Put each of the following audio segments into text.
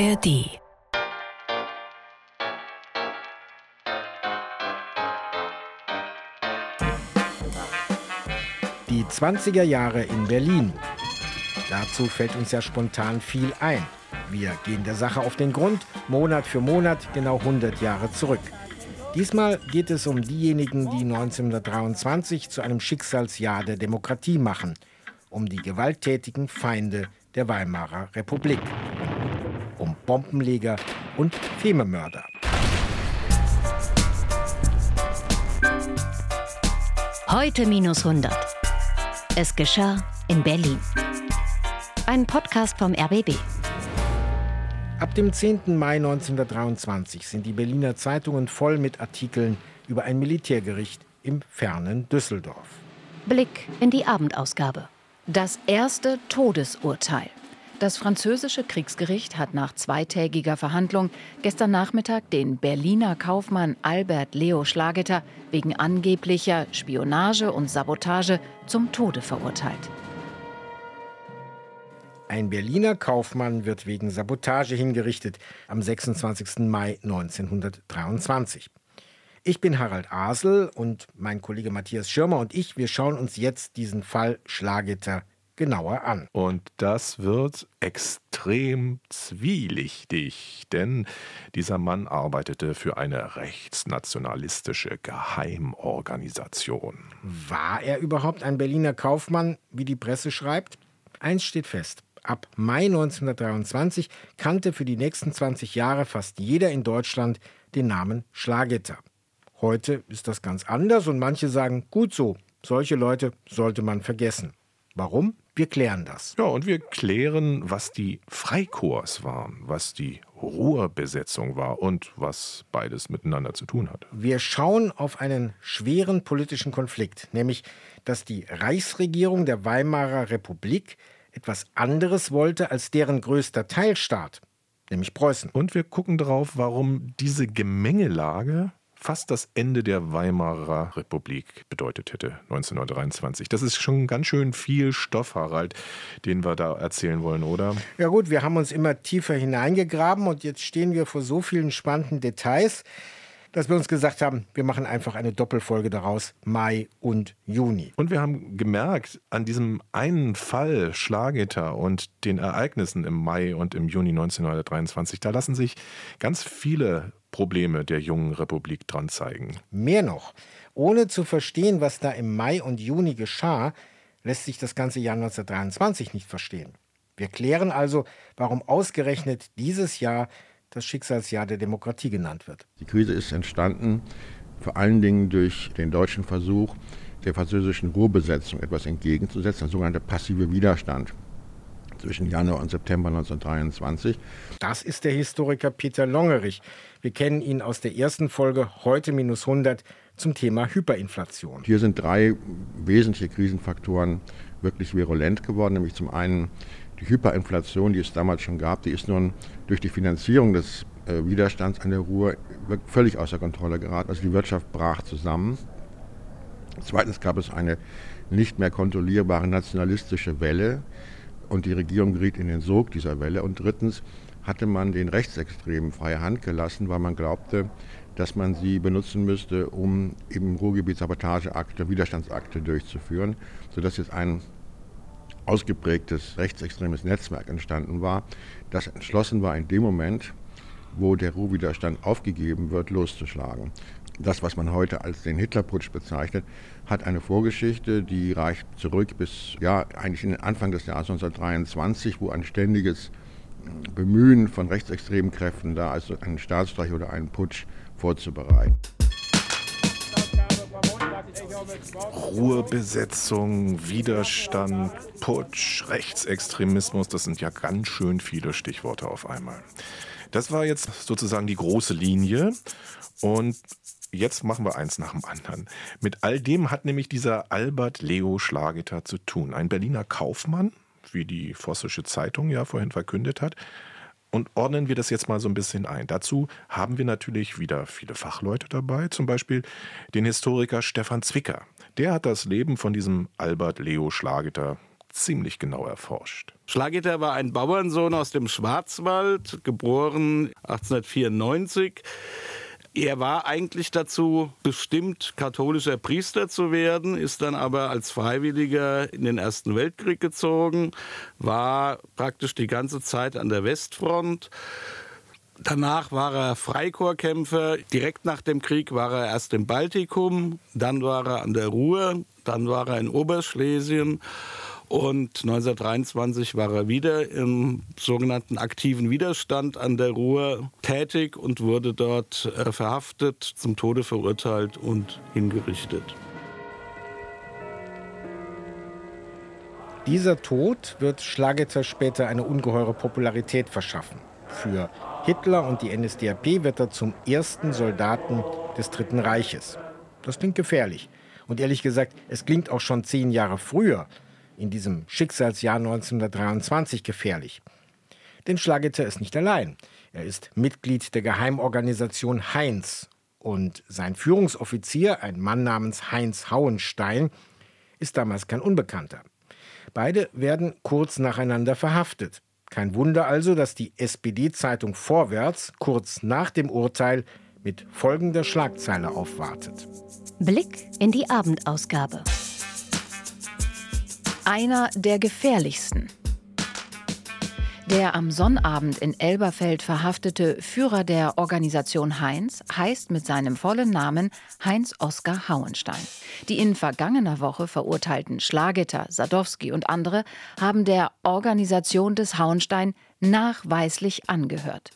ARD Die 20er Jahre in Berlin. Dazu fällt uns ja spontan viel ein. Wir gehen der Sache auf den Grund, Monat für Monat, genau 100 Jahre zurück. Diesmal geht es um diejenigen, die 1923 zu einem Schicksalsjahr der Demokratie machen, um die gewalttätigen Feinde der Weimarer Republik, Bombenleger und Fememörder. Heute minus 100. Es geschah in Berlin. Ein Podcast vom RBB. Ab dem 10. Mai 1923 sind die Berliner Zeitungen voll mit Artikeln über ein Militärgericht im fernen Düsseldorf. Blick in die Abendausgabe. Das erste Todesurteil. Das französische Kriegsgericht hat nach zweitägiger Verhandlung gestern Nachmittag den Berliner Kaufmann Albert Leo Schlageter wegen angeblicher Spionage und Sabotage zum Tode verurteilt. Ein Berliner Kaufmann wird wegen Sabotage hingerichtet am 26. Mai 1923. Ich bin Harald Asel und mein Kollege Matthias Schirmer und ich, wir schauen uns jetzt diesen Fall Schlageter genauer an. Und das wird extrem zwielichtig, denn dieser Mann arbeitete für eine rechtsnationalistische Geheimorganisation. War er überhaupt ein Berliner Kaufmann, wie die Presse schreibt? Eins steht fest. Ab Mai 1923 kannte für die nächsten 20 Jahre fast jeder in Deutschland den Namen Schlagetter. Heute ist das ganz anders und manche sagen, gut so, solche Leute sollte man vergessen. Warum? Wir klären das. Ja, und wir klären, was die Freikorps waren, was die Ruhrbesetzung war und was beides miteinander zu tun hat. Wir schauen auf einen schweren politischen Konflikt, nämlich, dass die Reichsregierung der Weimarer Republik etwas anderes wollte als deren größter Teilstaat, nämlich Preußen. Und wir gucken darauf, warum diese Gemengelage fast das Ende der Weimarer Republik bedeutet hätte, 1923. Das ist schon ganz schön viel Stoff, Harald, den wir da erzählen wollen, oder? Ja gut, wir haben uns immer tiefer hineingegraben und jetzt stehen wir vor so vielen spannenden Details, dass wir uns gesagt haben, wir machen einfach eine Doppelfolge daraus, Mai und Juni. Und wir haben gemerkt, an diesem einen Fall Schlageter und den Ereignissen im Mai und im Juni 1923, da lassen sich ganz viele Probleme der jungen Republik dran zeigen. Mehr noch, ohne zu verstehen, was da im Mai und Juni geschah, lässt sich das ganze Jahr 1923 nicht verstehen. Wir klären also, warum ausgerechnet dieses Jahr das Schicksalsjahr der Demokratie genannt wird. Die Krise ist entstanden vor allen Dingen durch den deutschen Versuch, der französischen Ruhrbesetzung etwas entgegenzusetzen, der sogenannte passive Widerstand zwischen Januar und September 1923. Das ist der Historiker Peter Longerich. Wir kennen ihn aus der ersten Folge heute minus 100 zum Thema Hyperinflation. Hier sind drei wesentliche Krisenfaktoren wirklich virulent geworden, nämlich zum einen die Hyperinflation, die es damals schon gab, die ist nun durch die Finanzierung des äh, Widerstands an der Ruhr völlig außer Kontrolle geraten. Also die Wirtschaft brach zusammen. Zweitens gab es eine nicht mehr kontrollierbare nationalistische Welle und die Regierung geriet in den Sog dieser Welle. Und drittens hatte man den Rechtsextremen freie Hand gelassen, weil man glaubte, dass man sie benutzen müsste, um im Ruhrgebiet Sabotageakte, Widerstandsakte durchzuführen, sodass jetzt ein ausgeprägtes rechtsextremes Netzwerk entstanden war, das entschlossen war, in dem Moment, wo der Ruhrwiderstand aufgegeben wird, loszuschlagen. Das, was man heute als den Hitlerputsch bezeichnet, hat eine Vorgeschichte, die reicht zurück bis ja eigentlich in den Anfang des Jahres 1923, wo ein ständiges Bemühen von rechtsextremen Kräften da, also einen Staatsstreich oder einen Putsch vorzubereiten. Ruhebesetzung, Widerstand, Putsch, Rechtsextremismus, das sind ja ganz schön viele Stichworte auf einmal. Das war jetzt sozusagen die große Linie und jetzt machen wir eins nach dem anderen. Mit all dem hat nämlich dieser Albert Leo Schlageter zu tun. Ein Berliner Kaufmann, wie die Vossische Zeitung ja vorhin verkündet hat. Und ordnen wir das jetzt mal so ein bisschen ein. Dazu haben wir natürlich wieder viele Fachleute dabei, zum Beispiel den Historiker Stefan Zwicker. Der hat das Leben von diesem Albert Leo Schlageter ziemlich genau erforscht. Schlageter war ein Bauernsohn aus dem Schwarzwald, geboren 1894. Er war eigentlich dazu bestimmt, katholischer Priester zu werden, ist dann aber als Freiwilliger in den Ersten Weltkrieg gezogen, war praktisch die ganze Zeit an der Westfront. Danach war er Freikorpskämpfer. Direkt nach dem Krieg war er erst im Baltikum, dann war er an der Ruhr, dann war er in Oberschlesien und 1923 war er wieder im sogenannten aktiven Widerstand an der Ruhr tätig und wurde dort äh, verhaftet, zum Tode verurteilt und hingerichtet. Dieser Tod wird Schlageter später eine ungeheure Popularität verschaffen. Für Hitler und die NSDAP wird er zum ersten Soldaten des Dritten Reiches. Das klingt gefährlich. Und ehrlich gesagt, es klingt auch schon zehn Jahre früher in diesem Schicksalsjahr 1923 gefährlich. Denn Schlageter ist nicht allein. Er ist Mitglied der Geheimorganisation Heinz. Und sein Führungsoffizier, ein Mann namens Heinz Hauenstein, ist damals kein Unbekannter. Beide werden kurz nacheinander verhaftet. Kein Wunder also, dass die SPD-Zeitung Vorwärts kurz nach dem Urteil mit folgender Schlagzeile aufwartet. Blick in die Abendausgabe einer der gefährlichsten. Der am Sonnabend in Elberfeld verhaftete Führer der Organisation Heinz heißt mit seinem vollen Namen Heinz Oskar Hauenstein. Die in vergangener Woche verurteilten Schlageter, Sadowski und andere haben der Organisation des Hauenstein nachweislich angehört.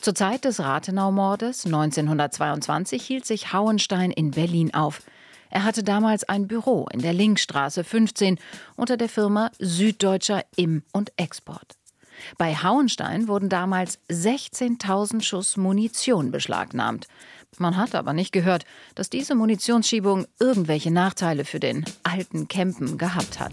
Zur Zeit des Rathenau-Mordes 1922 hielt sich Hauenstein in Berlin auf. Er hatte damals ein Büro in der Linkstraße 15 unter der Firma Süddeutscher Im- und Export. Bei Hauenstein wurden damals 16.000 Schuss Munition beschlagnahmt. Man hat aber nicht gehört, dass diese Munitionsschiebung irgendwelche Nachteile für den alten Campen gehabt hat.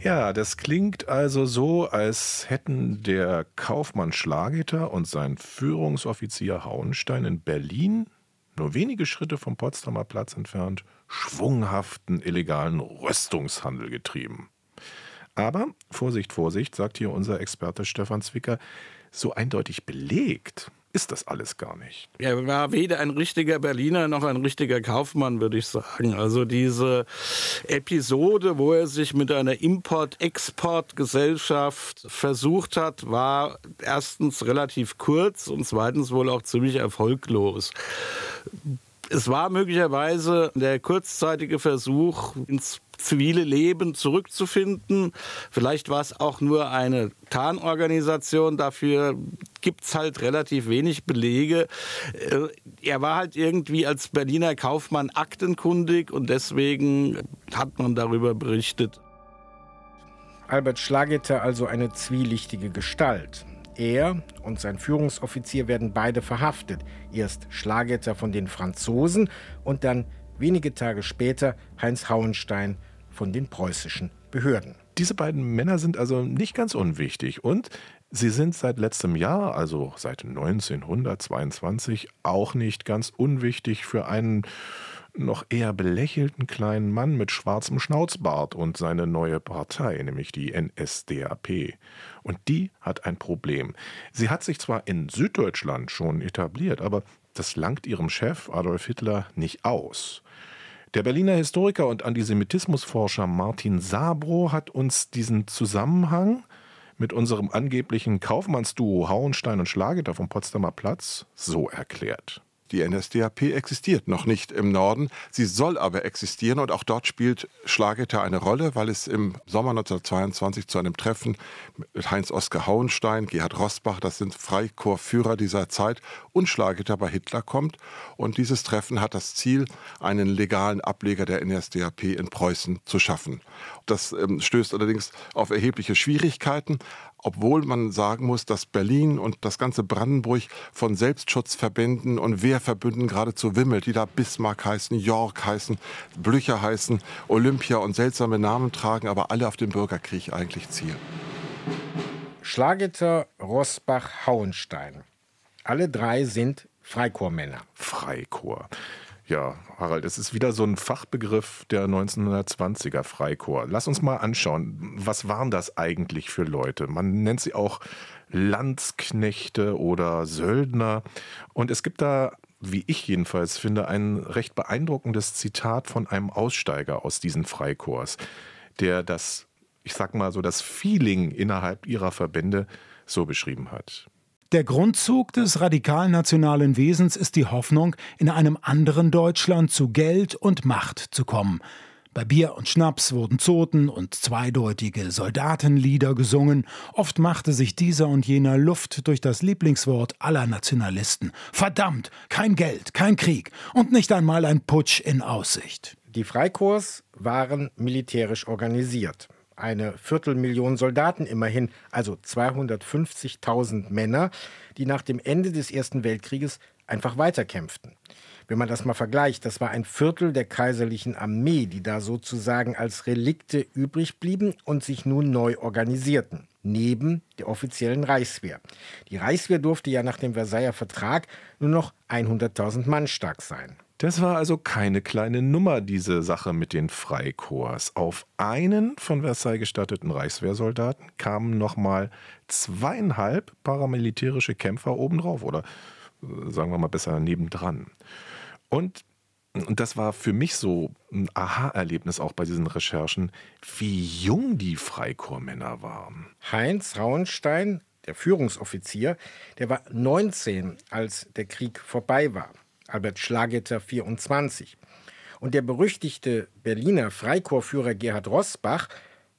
Ja, das klingt also so, als hätten der Kaufmann Schlageter und sein Führungsoffizier Hauenstein in Berlin nur wenige Schritte vom Potsdamer Platz entfernt, schwunghaften illegalen Rüstungshandel getrieben. Aber Vorsicht, Vorsicht, sagt hier unser Experte Stefan Zwicker, so eindeutig belegt ist das alles gar nicht. Er war weder ein richtiger Berliner noch ein richtiger Kaufmann, würde ich sagen. Also diese Episode, wo er sich mit einer Import-Export-Gesellschaft versucht hat, war erstens relativ kurz und zweitens wohl auch ziemlich erfolglos. Es war möglicherweise der kurzzeitige Versuch, ins zivile Leben zurückzufinden. Vielleicht war es auch nur eine Tarnorganisation. Dafür gibt es halt relativ wenig Belege. Äh, er war halt irgendwie als Berliner Kaufmann aktenkundig und deswegen hat man darüber berichtet. Albert Schlageter also eine zwielichtige Gestalt. Er und sein Führungsoffizier werden beide verhaftet. Erst Schlageter von den Franzosen und dann wenige Tage später Heinz Hauenstein von den preußischen Behörden. Diese beiden Männer sind also nicht ganz unwichtig und sie sind seit letztem Jahr, also seit 1922, auch nicht ganz unwichtig für einen noch eher belächelten kleinen Mann mit schwarzem Schnauzbart und seine neue Partei, nämlich die NSDAP. Und die hat ein Problem. Sie hat sich zwar in Süddeutschland schon etabliert, aber das langt ihrem Chef Adolf Hitler nicht aus. Der Berliner Historiker und Antisemitismusforscher Martin Sabro hat uns diesen Zusammenhang mit unserem angeblichen Kaufmannsduo Hauenstein und Schlageter vom Potsdamer Platz so erklärt. Die NSDAP existiert noch nicht im Norden. Sie soll aber existieren und auch dort spielt Schlageter eine Rolle, weil es im Sommer 1922 zu einem Treffen mit Heinz-Oskar Hauenstein, Gerhard Rosbach, das sind Freikorpsführer dieser Zeit, und Schlageter bei Hitler kommt. Und dieses Treffen hat das Ziel, einen legalen Ableger der NSDAP in Preußen zu schaffen. Das ähm, stößt allerdings auf erhebliche Schwierigkeiten, obwohl man sagen muss, dass Berlin und das ganze Brandenburg von Selbstschutzverbänden und Wehrverbünden geradezu wimmelt, die da Bismarck heißen, York heißen, Blücher heißen, Olympia und seltsame Namen tragen, aber alle auf den Bürgerkrieg eigentlich zielen. Schlageter, Rosbach, Hauenstein. Alle drei sind Freikorpsmänner. Freikorps. Ja, Harald, es ist wieder so ein Fachbegriff der 1920er Freikorps. Lass uns mal anschauen, was waren das eigentlich für Leute? Man nennt sie auch Landsknechte oder Söldner. Und es gibt da, wie ich jedenfalls finde, ein recht beeindruckendes Zitat von einem Aussteiger aus diesen Freikorps, der das, ich sag mal so, das Feeling innerhalb ihrer Verbände so beschrieben hat. Der Grundzug des radikal-nationalen Wesens ist die Hoffnung, in einem anderen Deutschland zu Geld und Macht zu kommen. Bei Bier und Schnaps wurden Zoten und zweideutige Soldatenlieder gesungen. Oft machte sich dieser und jener Luft durch das Lieblingswort aller Nationalisten. Verdammt, kein Geld, kein Krieg und nicht einmal ein Putsch in Aussicht. Die Freikorps waren militärisch organisiert eine Viertelmillion Soldaten immerhin, also 250.000 Männer, die nach dem Ende des Ersten Weltkrieges einfach weiterkämpften. Wenn man das mal vergleicht, das war ein Viertel der kaiserlichen Armee, die da sozusagen als Relikte übrig blieben und sich nun neu organisierten, neben der offiziellen Reichswehr. Die Reichswehr durfte ja nach dem Versailler Vertrag nur noch 100.000 Mann stark sein. Das war also keine kleine Nummer, diese Sache mit den Freikorps. Auf einen von Versailles gestatteten Reichswehrsoldaten kamen nochmal zweieinhalb paramilitärische Kämpfer obendrauf oder äh, sagen wir mal besser nebendran. Und und das war für mich so ein Aha-Erlebnis auch bei diesen Recherchen, wie jung die Freikorpsmänner waren. Heinz Rauenstein, der Führungsoffizier, der war 19, als der Krieg vorbei war. Albert Schlageter 24. Und der berüchtigte Berliner Freikorpsführer Gerhard Rossbach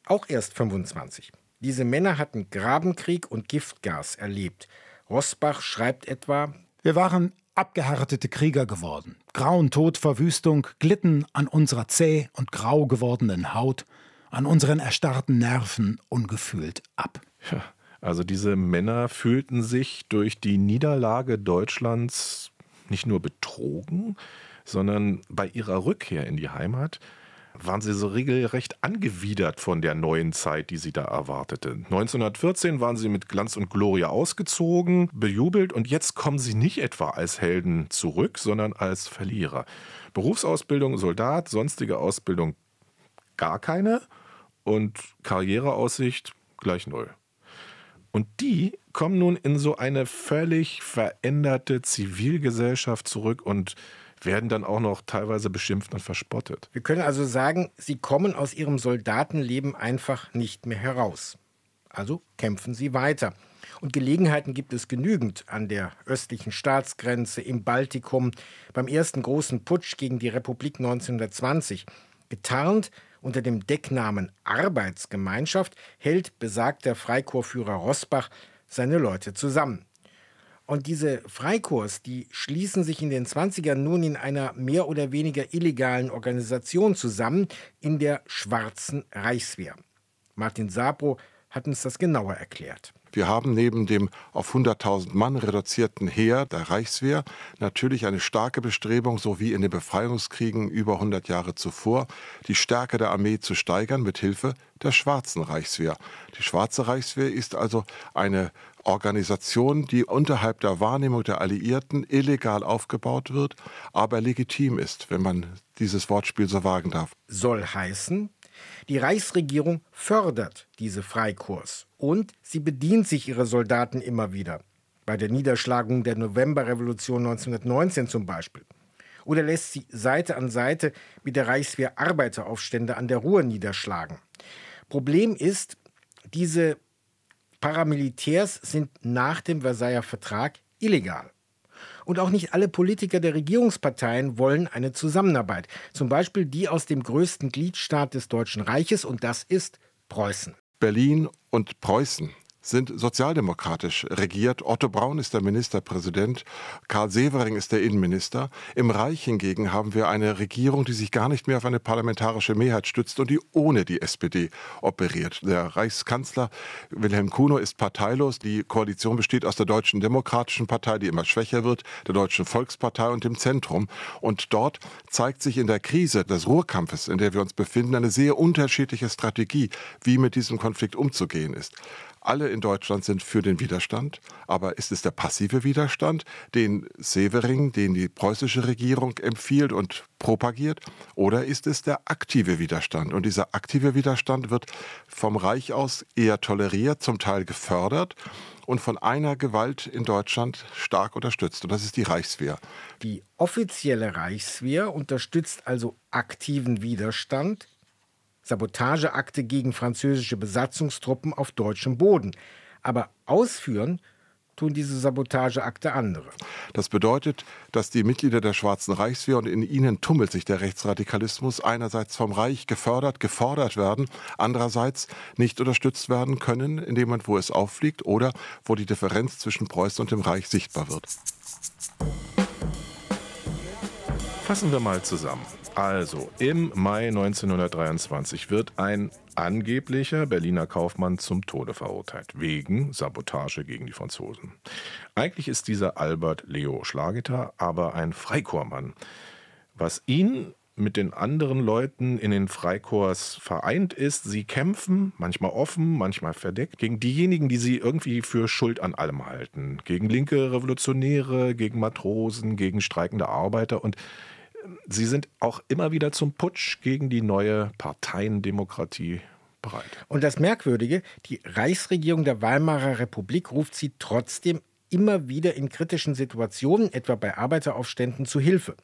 auch erst 25. Diese Männer hatten Grabenkrieg und Giftgas erlebt. Rossbach schreibt etwa: Wir waren abgehärtete Krieger geworden. Grauen Tod, Verwüstung glitten an unserer zäh und grau gewordenen Haut, an unseren erstarrten Nerven ungefühlt ab. Ja, also diese Männer fühlten sich durch die Niederlage Deutschlands nicht nur betrogen, sondern bei ihrer Rückkehr in die Heimat waren sie so regelrecht angewidert von der neuen Zeit, die sie da erwartete. 1914 waren sie mit Glanz und Gloria ausgezogen, bejubelt und jetzt kommen sie nicht etwa als Helden zurück, sondern als Verlierer. Berufsausbildung, Soldat, sonstige Ausbildung gar keine und Karriereaussicht gleich null. Und die kommen nun in so eine völlig veränderte Zivilgesellschaft zurück und werden dann auch noch teilweise beschimpft und verspottet. Wir können also sagen, sie kommen aus ihrem Soldatenleben einfach nicht mehr heraus. Also kämpfen sie weiter. Und Gelegenheiten gibt es genügend an der östlichen Staatsgrenze, im Baltikum, beim ersten großen Putsch gegen die Republik 1920. Getarnt unter dem Decknamen Arbeitsgemeinschaft hält besagter Freikorpsführer Rossbach seine Leute zusammen. Und diese Freikorps, die schließen sich in den 20ern nun in einer mehr oder weniger illegalen Organisation zusammen, in der Schwarzen Reichswehr. Martin Sabro hat uns das genauer erklärt. Wir haben neben dem auf 100.000 Mann reduzierten Heer der Reichswehr natürlich eine starke Bestrebung, so wie in den Befreiungskriegen über 100 Jahre zuvor, die Stärke der Armee zu steigern mit Hilfe der Schwarzen Reichswehr. Die Schwarze Reichswehr ist also eine Organisation, die unterhalb der Wahrnehmung der Alliierten illegal aufgebaut wird, aber legitim ist, wenn man dieses Wortspiel so wagen darf. Soll heißen, die Reichsregierung fördert diese Freikorps und sie bedient sich ihrer Soldaten immer wieder. Bei der Niederschlagung der Novemberrevolution 1919 zum Beispiel. Oder lässt sie Seite an Seite mit der Reichswehr Arbeiteraufstände an der Ruhr niederschlagen. Problem ist, diese Paramilitärs sind nach dem Versailler Vertrag illegal. Und auch nicht alle Politiker der Regierungsparteien wollen eine Zusammenarbeit. Zum Beispiel die aus dem größten Gliedstaat des Deutschen Reiches, und das ist Preußen. Berlin und Preußen sind sozialdemokratisch regiert. Otto Braun ist der Ministerpräsident, Karl Severing ist der Innenminister. Im Reich hingegen haben wir eine Regierung, die sich gar nicht mehr auf eine parlamentarische Mehrheit stützt und die ohne die SPD operiert. Der Reichskanzler Wilhelm Kuno ist parteilos. Die Koalition besteht aus der Deutschen Demokratischen Partei, die immer schwächer wird, der Deutschen Volkspartei und dem Zentrum. Und dort zeigt sich in der Krise des Ruhrkampfes, in der wir uns befinden, eine sehr unterschiedliche Strategie, wie mit diesem Konflikt umzugehen ist. Alle in Deutschland sind für den Widerstand. Aber ist es der passive Widerstand, den Severing, den die preußische Regierung empfiehlt und propagiert? Oder ist es der aktive Widerstand? Und dieser aktive Widerstand wird vom Reich aus eher toleriert, zum Teil gefördert und von einer Gewalt in Deutschland stark unterstützt. Und das ist die Reichswehr. Die offizielle Reichswehr unterstützt also aktiven Widerstand, Sabotageakte gegen französische Besatzungstruppen auf deutschem Boden. Aber ausführen tun diese Sabotageakte andere. Das bedeutet, dass die Mitglieder der Schwarzen Reichswehr und in ihnen tummelt sich der Rechtsradikalismus einerseits vom Reich gefördert, gefordert werden, andererseits nicht unterstützt werden können in dem Moment, wo es auffliegt oder wo die Differenz zwischen Preußen und dem Reich sichtbar wird. Fassen wir mal zusammen. Also, im Mai 1923 wird ein angeblicher Berliner Kaufmann zum Tode verurteilt, wegen Sabotage gegen die Franzosen. Eigentlich ist dieser Albert Leo Schlageter aber ein Freikorpsmann. Was ihn mit den anderen Leuten in den Freikorps vereint ist, sie kämpfen, manchmal offen, manchmal verdeckt, gegen diejenigen, die sie irgendwie für Schuld an allem halten. Gegen linke Revolutionäre, gegen Matrosen, gegen streikende Arbeiter und Sie sind auch immer wieder zum Putsch gegen die neue Parteiendemokratie bereit. Und das Merkwürdige, die Reichsregierung der Weimarer Republik ruft sie trotzdem immer wieder in kritischen Situationen, etwa bei Arbeiteraufständen, zu Hilfe.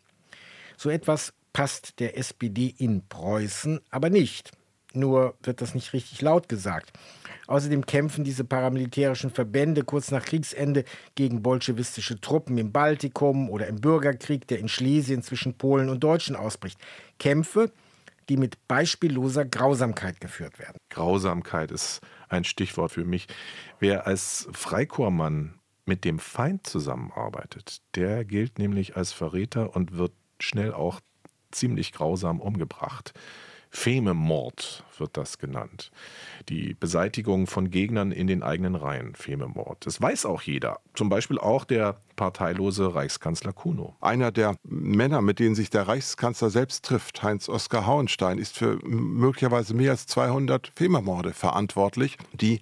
So etwas passt der SPD in Preußen aber nicht. Nur wird das nicht richtig laut gesagt. Außerdem kämpfen diese paramilitärischen Verbände kurz nach Kriegsende gegen bolschewistische Truppen im Baltikum oder im Bürgerkrieg, der in Schlesien zwischen Polen und Deutschen ausbricht. Kämpfe, die mit beispielloser Grausamkeit geführt werden. Grausamkeit ist ein Stichwort für mich. Wer als Freikorpsmann mit dem Feind zusammenarbeitet, der gilt nämlich als Verräter und wird schnell auch ziemlich grausam umgebracht. Fememord wird das genannt. Die Beseitigung von Gegnern in den eigenen Reihen, Fememord. Das weiß auch jeder. Zum Beispiel auch der parteilose Reichskanzler Kuno. Einer der Männer, mit denen sich der Reichskanzler selbst trifft, Heinz-Oskar Hauenstein, ist für möglicherweise mehr als 200 Fememorde verantwortlich, die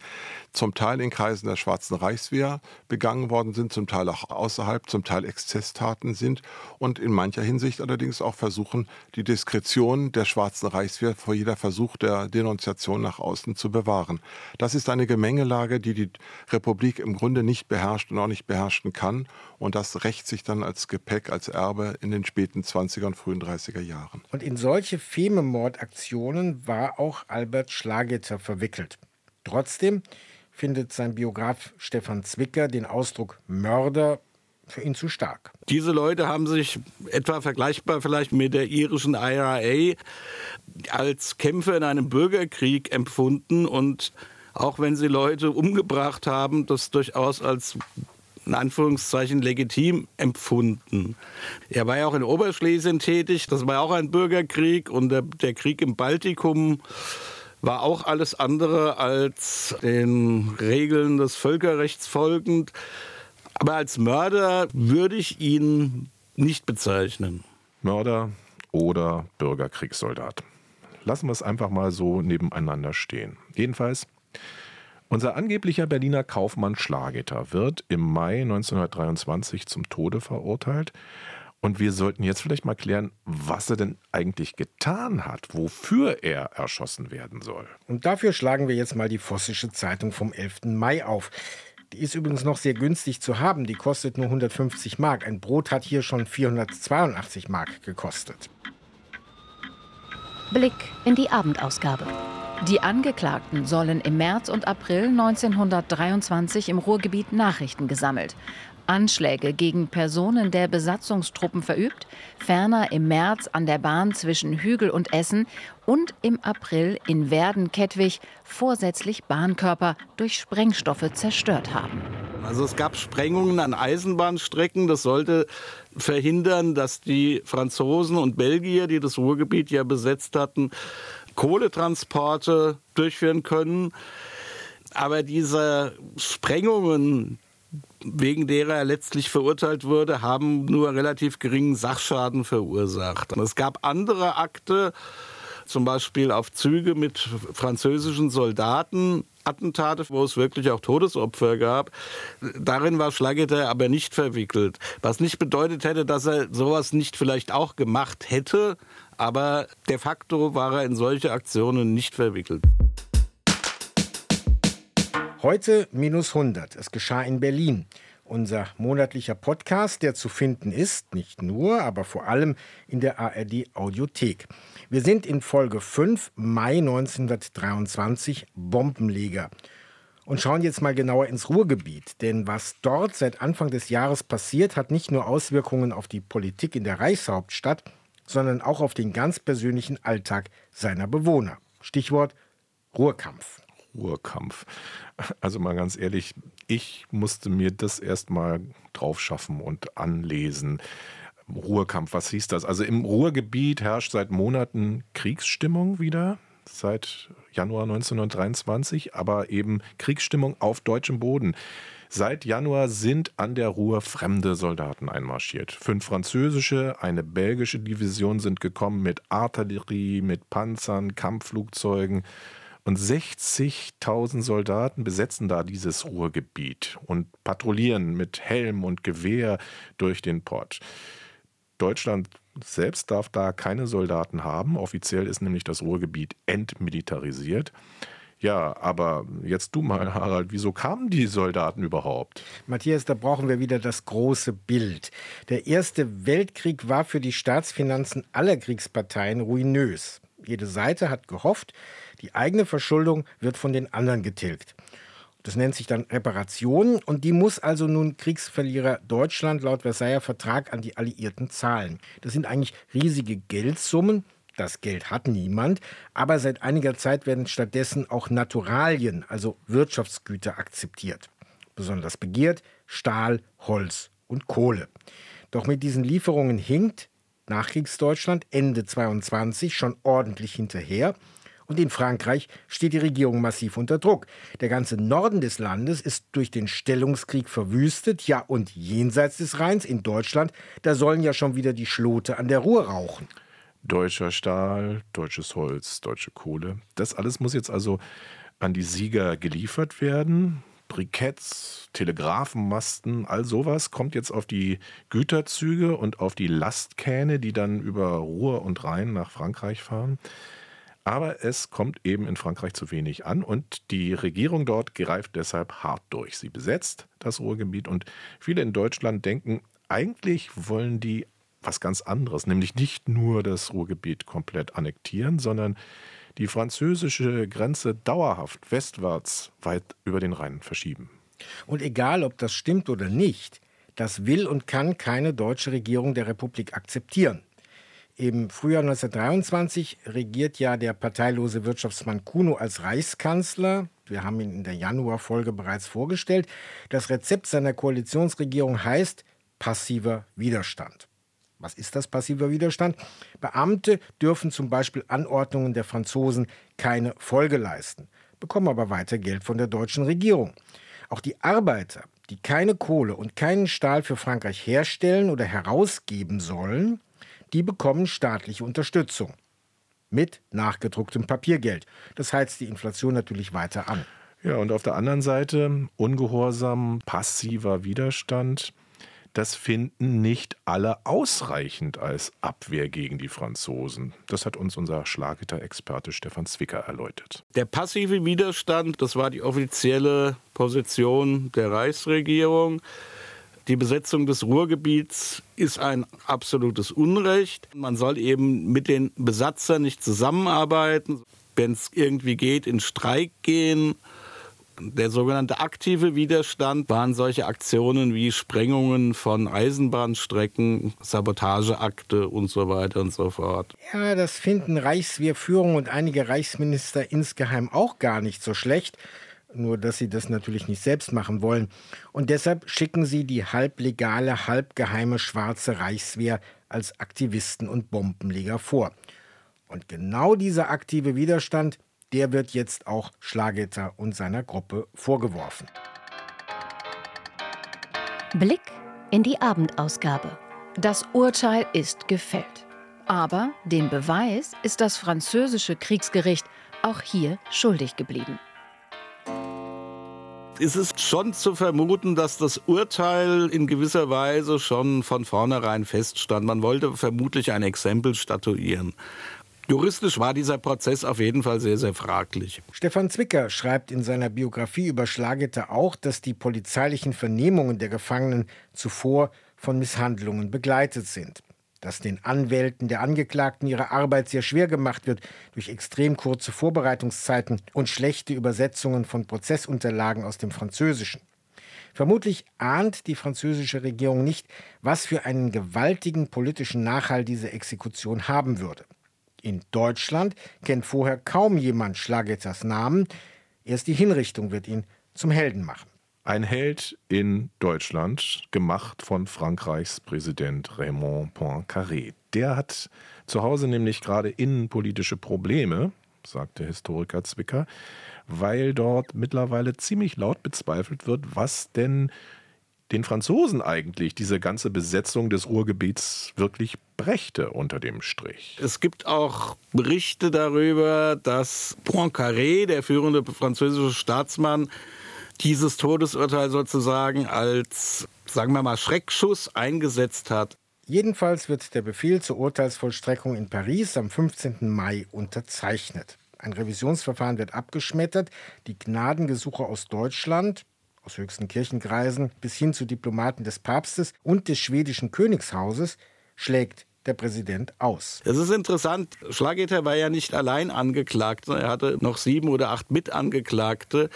zum Teil in Kreisen der Schwarzen Reichswehr begangen worden sind, zum Teil auch außerhalb, zum Teil Exzesstaten sind und in mancher Hinsicht allerdings auch versuchen, die Diskretion der Schwarzen Reichswehr vor jeder Versuch der Denunziation nach außen zu bewahren. Das ist eine Gemengelage, die die Republik im Grunde nicht beherrscht und auch nicht beherrschen kann und das rächt sich dann als Gepäck, als Erbe in den späten 20er und frühen 30er Jahren. Und in solche Fememordaktionen war auch Albert Schlageter verwickelt. Trotzdem findet sein Biograf Stefan Zwicker den Ausdruck Mörder für ihn zu stark. Diese Leute haben sich etwa vergleichbar vielleicht mit der irischen IRA als Kämpfer in einem Bürgerkrieg empfunden und auch wenn sie Leute umgebracht haben, das durchaus als in Anführungszeichen legitim empfunden. Er war ja auch in Oberschlesien tätig, das war auch ein Bürgerkrieg und der, der Krieg im Baltikum war auch alles andere als den Regeln des Völkerrechts folgend. Aber als Mörder würde ich ihn nicht bezeichnen. Mörder oder Bürgerkriegssoldat. Lassen wir es einfach mal so nebeneinander stehen. Jedenfalls, unser angeblicher Berliner Kaufmann Schlageter wird im Mai 1923 zum Tode verurteilt und wir sollten jetzt vielleicht mal klären, was er denn eigentlich getan hat, wofür er erschossen werden soll. Und dafür schlagen wir jetzt mal die Vossische Zeitung vom 11. Mai auf. Die ist übrigens noch sehr günstig zu haben. Die kostet nur 150 Mark. Ein Brot hat hier schon 482 Mark gekostet. Blick in die Abendausgabe. Die Angeklagten sollen im März und April 1923 im Ruhrgebiet Nachrichten gesammelt. Anschläge gegen Personen der Besatzungstruppen verübt, ferner im März an der Bahn zwischen Hügel und Essen und im April in Werden-Kettwig vorsätzlich Bahnkörper durch Sprengstoffe zerstört haben. Also es gab Sprengungen an Eisenbahnstrecken. Das sollte verhindern, dass die Franzosen und Belgier, die das Ruhrgebiet ja besetzt hatten, Kohletransporte durchführen können. Aber diese Sprengungen, wegen derer er letztlich verurteilt wurde, haben nur relativ geringen Sachschaden verursacht. Es gab andere Akte, zum Beispiel auf Züge mit französischen Soldaten Attentate, wo es wirklich auch Todesopfer gab. Darin war Schlageter aber nicht verwickelt. Was nicht bedeutet hätte, dass er sowas nicht vielleicht auch gemacht hätte, aber de facto war er in solche Aktionen nicht verwickelt. Heute minus 100. Es geschah in Berlin. Unser monatlicher Podcast, der zu finden ist, nicht nur, aber vor allem in der ARD Audiothek. Wir sind in Folge 5, Mai 1923, Bombenleger. Und schauen jetzt mal genauer ins Ruhrgebiet. Denn was dort seit Anfang des Jahres passiert, hat nicht nur Auswirkungen auf die Politik in der Reichshauptstadt, sondern auch auf den ganz persönlichen Alltag seiner Bewohner. Stichwort Ruhrkampf. Ruhrkampf. Also mal ganz ehrlich, ich musste mir das erstmal drauf schaffen und anlesen. Ruhrkampf, was hieß das? Also im Ruhrgebiet herrscht seit Monaten Kriegsstimmung wieder, seit Januar 1923, aber eben Kriegsstimmung auf deutschem Boden. Seit Januar sind an der Ruhr fremde Soldaten einmarschiert. Fünf französische, eine belgische Division sind gekommen mit Artillerie, mit Panzern, Kampfflugzeugen. Und 60.000 Soldaten besetzen da dieses Ruhrgebiet und patrouillieren mit Helm und Gewehr durch den Port. Deutschland selbst darf da keine Soldaten haben. Offiziell ist nämlich das Ruhrgebiet entmilitarisiert. Ja, aber jetzt du mal, Harald, wieso kamen die Soldaten überhaupt? Matthias, da brauchen wir wieder das große Bild. Der Erste Weltkrieg war für die Staatsfinanzen aller Kriegsparteien ruinös. Jede Seite hat gehofft, die eigene Verschuldung wird von den anderen getilgt. Das nennt sich dann Reparation und die muss also nun Kriegsverlierer Deutschland laut Versailler Vertrag an die Alliierten zahlen. Das sind eigentlich riesige Geldsummen. Das Geld hat niemand, aber seit einiger Zeit werden stattdessen auch Naturalien, also Wirtschaftsgüter, akzeptiert. Besonders begehrt Stahl, Holz und Kohle. Doch mit diesen Lieferungen hinkt Nachkriegsdeutschland Ende 22 schon ordentlich hinterher und in Frankreich steht die Regierung massiv unter Druck. Der ganze Norden des Landes ist durch den Stellungskrieg verwüstet. Ja, und jenseits des Rheins in Deutschland, da sollen ja schon wieder die Schlote an der Ruhr rauchen. Deutscher Stahl, deutsches Holz, deutsche Kohle. Das alles muss jetzt also an die Sieger geliefert werden. Briketts, Telegrafenmasten, all sowas kommt jetzt auf die Güterzüge und auf die Lastkähne, die dann über Ruhr und Rhein nach Frankreich fahren. Aber es kommt eben in Frankreich zu wenig an und die Regierung dort greift deshalb hart durch. Sie besetzt das Ruhrgebiet und viele in Deutschland denken, eigentlich wollen die was ganz anderes, nämlich nicht nur das Ruhrgebiet komplett annektieren, sondern die französische Grenze dauerhaft westwärts weit über den Rhein verschieben. Und egal, ob das stimmt oder nicht, das will und kann keine deutsche Regierung der Republik akzeptieren. Im Frühjahr 1923 regiert ja der parteilose Wirtschaftsmann Kuno als Reichskanzler. Wir haben ihn in der Januarfolge bereits vorgestellt. Das Rezept seiner Koalitionsregierung heißt passiver Widerstand. Was ist das passiver Widerstand? Beamte dürfen zum Beispiel Anordnungen der Franzosen keine Folge leisten, bekommen aber weiter Geld von der deutschen Regierung. Auch die Arbeiter, die keine Kohle und keinen Stahl für Frankreich herstellen oder herausgeben sollen, die bekommen staatliche Unterstützung mit nachgedrucktem Papiergeld. Das heizt die Inflation natürlich weiter an. Ja, und auf der anderen Seite Ungehorsam, passiver Widerstand. Das finden nicht alle ausreichend als Abwehr gegen die Franzosen. Das hat uns unser Schlaggitter-Experte Stefan Zwicker erläutert. Der passive Widerstand, das war die offizielle Position der Reichsregierung. Die Besetzung des Ruhrgebiets ist ein absolutes Unrecht. Man soll eben mit den Besatzern nicht zusammenarbeiten. Wenn es irgendwie geht, in Streik gehen. Der sogenannte aktive Widerstand waren solche Aktionen wie Sprengungen von Eisenbahnstrecken, Sabotageakte und so weiter und so fort. Ja, das finden Reichswehrführung und einige Reichsminister insgeheim auch gar nicht so schlecht nur dass sie das natürlich nicht selbst machen wollen. Und deshalb schicken sie die halblegale, halbgeheime schwarze Reichswehr als Aktivisten und Bombenleger vor. Und genau dieser aktive Widerstand, der wird jetzt auch Schlagetter und seiner Gruppe vorgeworfen. Blick in die Abendausgabe. Das Urteil ist gefällt. Aber den Beweis ist das französische Kriegsgericht auch hier schuldig geblieben. Es ist schon zu vermuten, dass das Urteil in gewisser Weise schon von vornherein feststand. Man wollte vermutlich ein Exempel statuieren. Juristisch war dieser Prozess auf jeden Fall sehr, sehr fraglich. Stefan Zwicker schreibt in seiner Biografie über Schlageter auch, dass die polizeilichen Vernehmungen der Gefangenen zuvor von Misshandlungen begleitet sind. Dass den Anwälten der Angeklagten ihre Arbeit sehr schwer gemacht wird durch extrem kurze Vorbereitungszeiten und schlechte Übersetzungen von Prozessunterlagen aus dem Französischen. Vermutlich ahnt die französische Regierung nicht, was für einen gewaltigen politischen Nachhall diese Exekution haben würde. In Deutschland kennt vorher kaum jemand Schlagetters Namen. Erst die Hinrichtung wird ihn zum Helden machen. Ein Held in Deutschland, gemacht von Frankreichs Präsident Raymond Poincaré. Der hat zu Hause nämlich gerade innenpolitische Probleme, sagt der Historiker Zwicker, weil dort mittlerweile ziemlich laut bezweifelt wird, was denn den Franzosen eigentlich diese ganze Besetzung des Ruhrgebiets wirklich brächte unter dem Strich. Es gibt auch Berichte darüber, dass Poincaré, der führende französische Staatsmann, dieses Todesurteil sozusagen als, sagen wir mal, Schreckschuss eingesetzt hat. Jedenfalls wird der Befehl zur Urteilsvollstreckung in Paris am 15. Mai unterzeichnet. Ein Revisionsverfahren wird abgeschmettert. Die Gnadengesuche aus Deutschland, aus höchsten Kirchenkreisen bis hin zu Diplomaten des Papstes und des schwedischen Königshauses schlägt der Präsident aus. Es ist interessant, Schlageter war ja nicht allein angeklagt, er hatte noch sieben oder acht Mitangeklagte.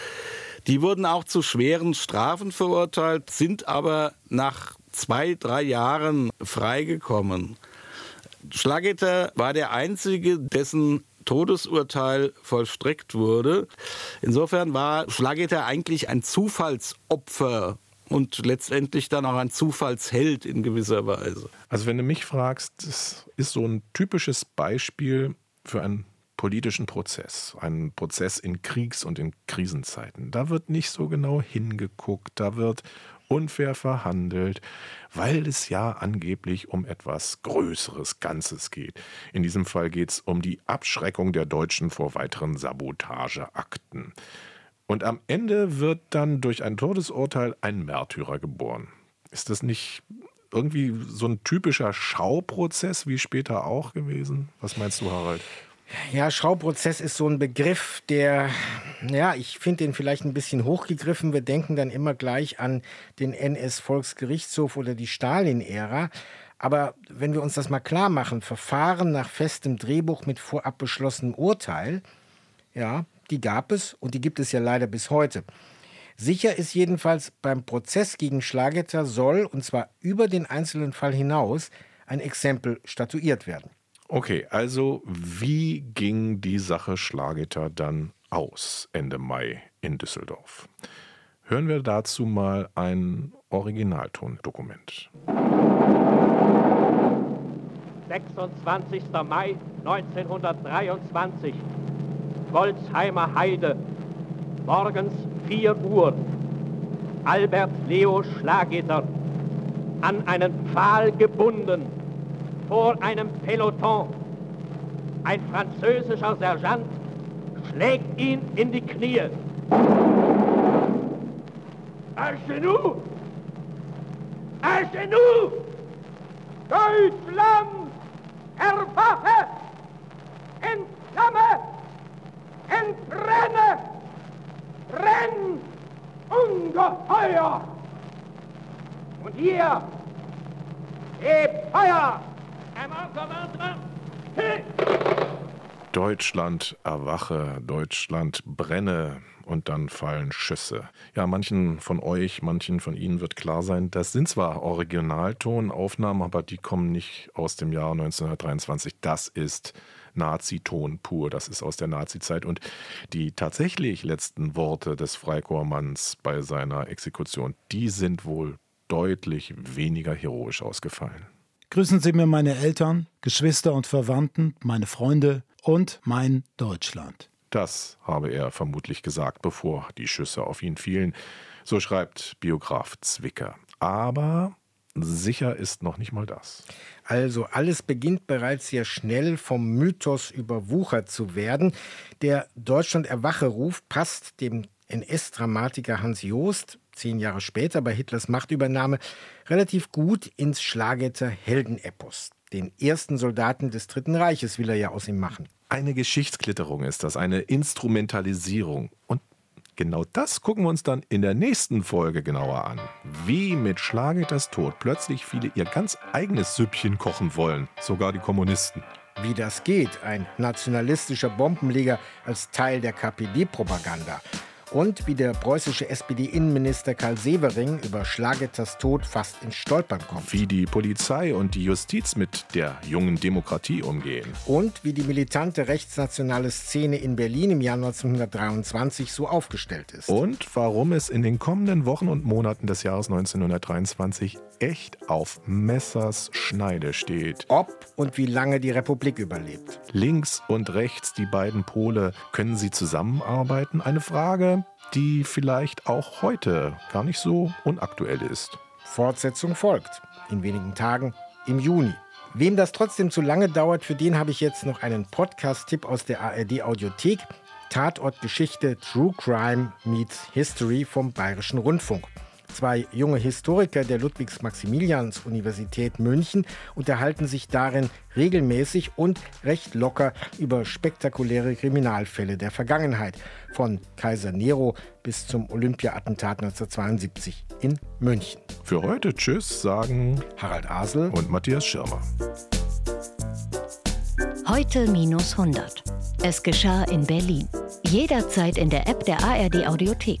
Die wurden auch zu schweren Strafen verurteilt, sind aber nach zwei, drei Jahren freigekommen. Schlageter war der Einzige, dessen Todesurteil vollstreckt wurde. Insofern war Schlageter eigentlich ein Zufallsopfer und letztendlich dann auch ein Zufallsheld in gewisser Weise. Also wenn du mich fragst, das ist so ein typisches Beispiel für einen politischen Prozess, einen Prozess in Kriegs- und in Krisenzeiten. Da wird nicht so genau hingeguckt, da wird unfair verhandelt, weil es ja angeblich um etwas Größeres Ganzes geht. In diesem Fall geht es um die Abschreckung der Deutschen vor weiteren Sabotageakten. Und am Ende wird dann durch ein Todesurteil ein Märtyrer geboren. Ist das nicht irgendwie so ein typischer Schauprozess wie später auch gewesen? Was meinst du, Harald? Ja, Schauprozess ist so ein Begriff, der, ja, ich finde den vielleicht ein bisschen hochgegriffen. Wir denken dann immer gleich an den NS-Volksgerichtshof oder die Stalin-Ära. Aber wenn wir uns das mal klar machen, Verfahren nach festem Drehbuch mit vorab beschlossenem Urteil, ja, die gab es und die gibt es ja leider bis heute. Sicher ist jedenfalls, beim Prozess gegen Schlagetter soll, und zwar über den einzelnen Fall hinaus, ein Exempel statuiert werden. Okay, also wie ging die Sache Schlageter dann aus Ende Mai in Düsseldorf? Hören wir dazu mal ein Originaltondokument. 26. Mai 1923, Golzheimer Heide, morgens 4 Uhr, Albert Leo Schlageter, an einen Pfahl gebunden, vor einem Peloton. Ein französischer Sergeant schlägt ihn in die Knie. À genoux! Deutschland! Erwache! Ungeheuer! Und hier! Hebt Feuer! Deutschland erwache, Deutschland brenne und dann fallen Schüsse. Ja, manchen von euch, manchen von Ihnen wird klar sein, das sind zwar Originaltonaufnahmen, aber die kommen nicht aus dem Jahr 1923. Das ist Naziton pur, das ist aus der Nazizeit. Und die tatsächlich letzten Worte des Freikorpsmanns bei seiner Exekution, die sind wohl deutlich weniger heroisch ausgefallen. Grüßen Sie mir meine Eltern, Geschwister und Verwandten, meine Freunde und mein Deutschland. Das habe er vermutlich gesagt, bevor die Schüsse auf ihn fielen. So schreibt Biograf Zwicker. Aber sicher ist noch nicht mal das. Also alles beginnt bereits sehr schnell vom Mythos überwuchert zu werden. Der Deutschland erwache Ruf passt dem NS-Dramatiker Hans Joost zehn Jahre später bei Hitlers Machtübernahme relativ gut ins Schlagetter Heldenepos. Den ersten Soldaten des Dritten Reiches will er ja aus ihm machen. Eine Geschichtsklitterung ist das, eine Instrumentalisierung. Und genau das gucken wir uns dann in der nächsten Folge genauer an. Wie mit Schlagetters Tod plötzlich viele ihr ganz eigenes Süppchen kochen wollen, sogar die Kommunisten. Wie das geht, ein nationalistischer Bombenleger als Teil der KPD-Propaganda und wie der preußische SPD-Innenminister Karl Severing über Schlagetters Tod fast ins Stolpern kommt. Wie die Polizei und die Justiz mit der jungen Demokratie umgehen. Und wie die militante rechtsnationale Szene in Berlin im Jahr 1923 so aufgestellt ist. Und warum es in den kommenden Wochen und Monaten des Jahres 1923 echt auf Messers Schneide steht. Ob und wie lange die Republik überlebt. Links und rechts, die beiden Pole, können sie zusammenarbeiten? Eine Frage, die vielleicht auch heute gar nicht so unaktuell ist. Fortsetzung folgt. In wenigen Tagen im Juni. Wem das trotzdem zu lange dauert, für den habe ich jetzt noch einen Podcast-Tipp aus der ARD Audiothek. Tatortgeschichte True Crime meets History vom Bayerischen Rundfunk. Zwei junge Historiker der Ludwigs-Maximilians-Universität München unterhalten sich darin regelmäßig und recht locker über spektakuläre Kriminalfälle der Vergangenheit, von Kaiser Nero bis zum Olympia-Attentat 1972 in München. Für heute Tschüss sagen Harald Asel und Matthias Schirmer. Heute minus 100. Es geschah in Berlin. Jederzeit in der App der ARD Audiothek